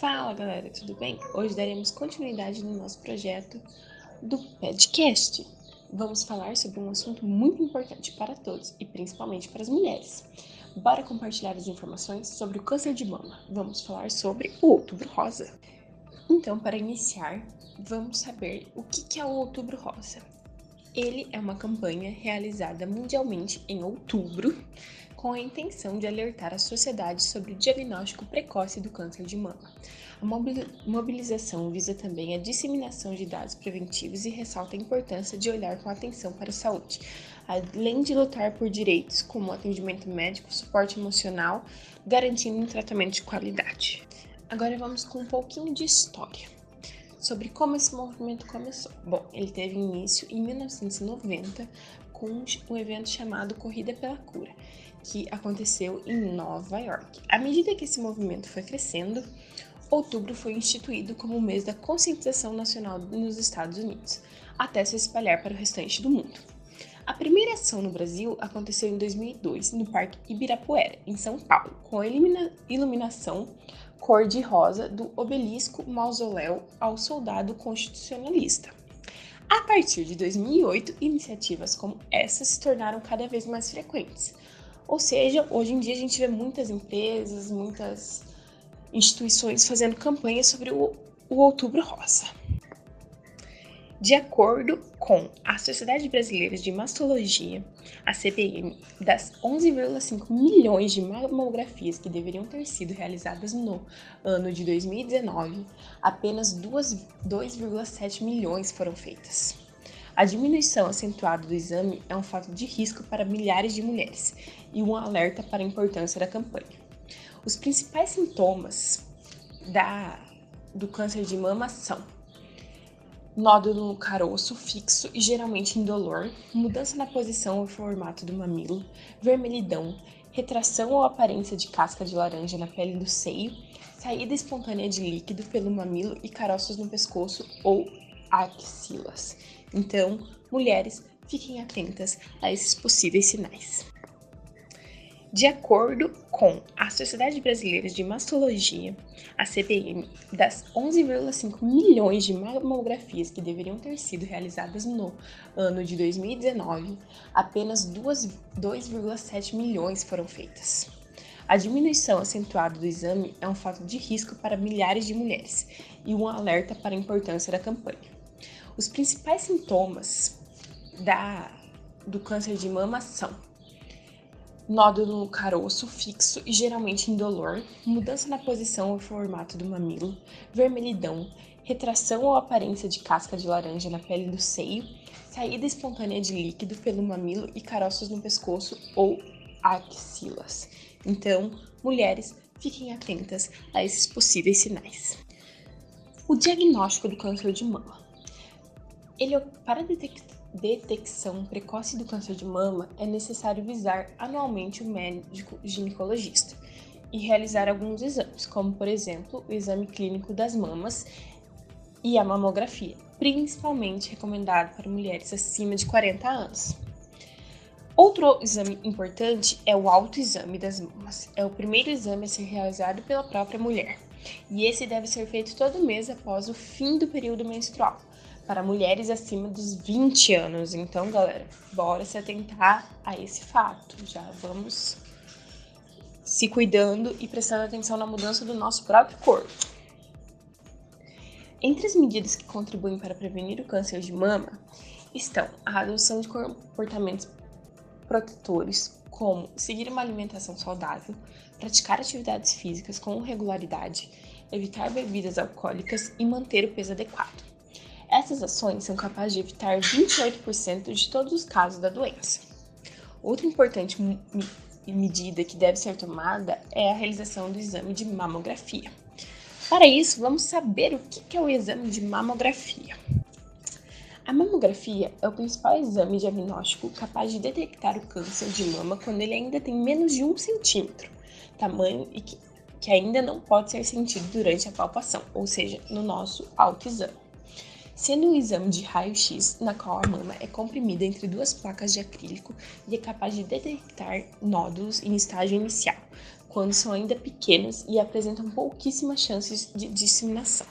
Fala galera, tudo bem? Hoje daremos continuidade no nosso projeto do podcast. Vamos falar sobre um assunto muito importante para todos e principalmente para as mulheres. Bora compartilhar as informações sobre o câncer de mama. Vamos falar sobre o Outubro Rosa. Então, para iniciar, vamos saber o que é o Outubro Rosa. Ele é uma campanha realizada mundialmente em outubro com a intenção de alertar a sociedade sobre o diagnóstico precoce do câncer de mama. A mobilização visa também a disseminação de dados preventivos e ressalta a importância de olhar com atenção para a saúde, além de lutar por direitos como atendimento médico, suporte emocional, garantindo um tratamento de qualidade. Agora vamos com um pouquinho de história sobre como esse movimento começou. Bom, ele teve início em 1990 com um evento chamado Corrida pela Cura, que aconteceu em Nova York. À medida que esse movimento foi crescendo, outubro foi instituído como o mês da conscientização nacional nos Estados Unidos, até se espalhar para o restante do mundo. A primeira ação no Brasil aconteceu em 2002, no Parque Ibirapuera, em São Paulo, com a iluminação cor-de-rosa do obelisco mausoléu ao soldado constitucionalista. A partir de 2008, iniciativas como essa se tornaram cada vez mais frequentes, ou seja, hoje em dia a gente vê muitas empresas, muitas instituições fazendo campanhas sobre o, o Outubro Rosa. De acordo com a Sociedade Brasileira de Mastologia, a CBM, das 11,5 milhões de mamografias que deveriam ter sido realizadas no ano de 2019, apenas 2,7 milhões foram feitas. A diminuição acentuada do exame é um fato de risco para milhares de mulheres e um alerta para a importância da campanha. Os principais sintomas da, do câncer de mama são nódulo caroço fixo e geralmente indolor, mudança na posição ou formato do mamilo, vermelhidão, retração ou aparência de casca de laranja na pele do seio, saída espontânea de líquido pelo mamilo e caroços no pescoço ou axilas. Então, mulheres, fiquem atentas a esses possíveis sinais. De acordo com a Sociedade Brasileira de Mastologia, a CBM, das 11,5 milhões de mamografias que deveriam ter sido realizadas no ano de 2019, apenas 2,7 milhões foram feitas. A diminuição acentuada do exame é um fato de risco para milhares de mulheres e um alerta para a importância da campanha. Os principais sintomas da, do câncer de mama são nódulo no caroço fixo e geralmente indolor, mudança na posição ou formato do mamilo, vermelhidão, retração ou aparência de casca de laranja na pele do seio, saída espontânea de líquido pelo mamilo e caroços no pescoço ou axilas. Então, mulheres, fiquem atentas a esses possíveis sinais. O diagnóstico do câncer de mama. Ele, para detecção precoce do câncer de mama, é necessário visar anualmente o médico ginecologista e realizar alguns exames, como por exemplo o exame clínico das mamas e a mamografia, principalmente recomendado para mulheres acima de 40 anos. Outro exame importante é o autoexame das mamas. É o primeiro exame a ser realizado pela própria mulher. E esse deve ser feito todo mês após o fim do período menstrual para mulheres acima dos 20 anos. Então, galera, bora se atentar a esse fato. Já vamos se cuidando e prestando atenção na mudança do nosso próprio corpo. Entre as medidas que contribuem para prevenir o câncer de mama estão a adoção de comportamentos protetores, como seguir uma alimentação saudável, praticar atividades físicas com regularidade, evitar bebidas alcoólicas e manter o peso adequado. Essas ações são capazes de evitar 28% de todos os casos da doença. Outra importante medida que deve ser tomada é a realização do exame de mamografia. Para isso, vamos saber o que é o exame de mamografia. A mamografia é o principal exame diagnóstico capaz de detectar o câncer de mama quando ele ainda tem menos de um centímetro, tamanho e que, que ainda não pode ser sentido durante a palpação, ou seja, no nosso autoexame. Sendo o exame de raio-x na qual a mama é comprimida entre duas placas de acrílico e é capaz de detectar nódulos em estágio inicial, quando são ainda pequenos e apresentam pouquíssimas chances de disseminação.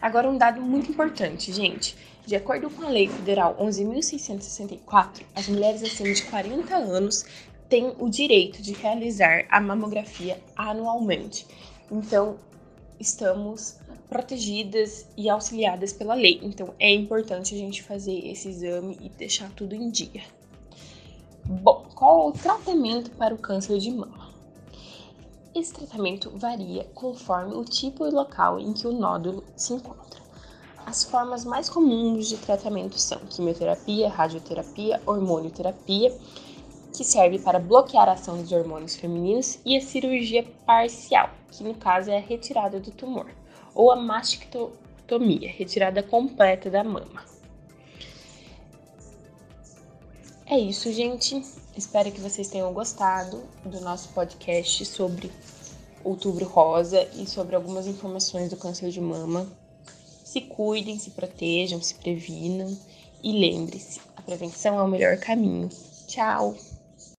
Agora, um dado muito importante, gente. De acordo com a Lei Federal 11.664, as mulheres acima de 40 anos têm o direito de realizar a mamografia anualmente. Então, estamos protegidas e auxiliadas pela lei. Então, é importante a gente fazer esse exame e deixar tudo em dia. Bom, qual o tratamento para o câncer de mama? Esse tratamento varia conforme o tipo e local em que o nódulo se encontra. As formas mais comuns de tratamento são quimioterapia, radioterapia, hormonioterapia, que serve para bloquear a ação dos hormônios femininos, e a cirurgia parcial, que no caso é a retirada do tumor, ou a mastectomia, retirada completa da mama. É isso, gente. Espero que vocês tenham gostado do nosso podcast sobre Outubro Rosa e sobre algumas informações do câncer de mama. Se cuidem, se protejam, se previnam e lembre-se, a prevenção é o melhor caminho. Tchau!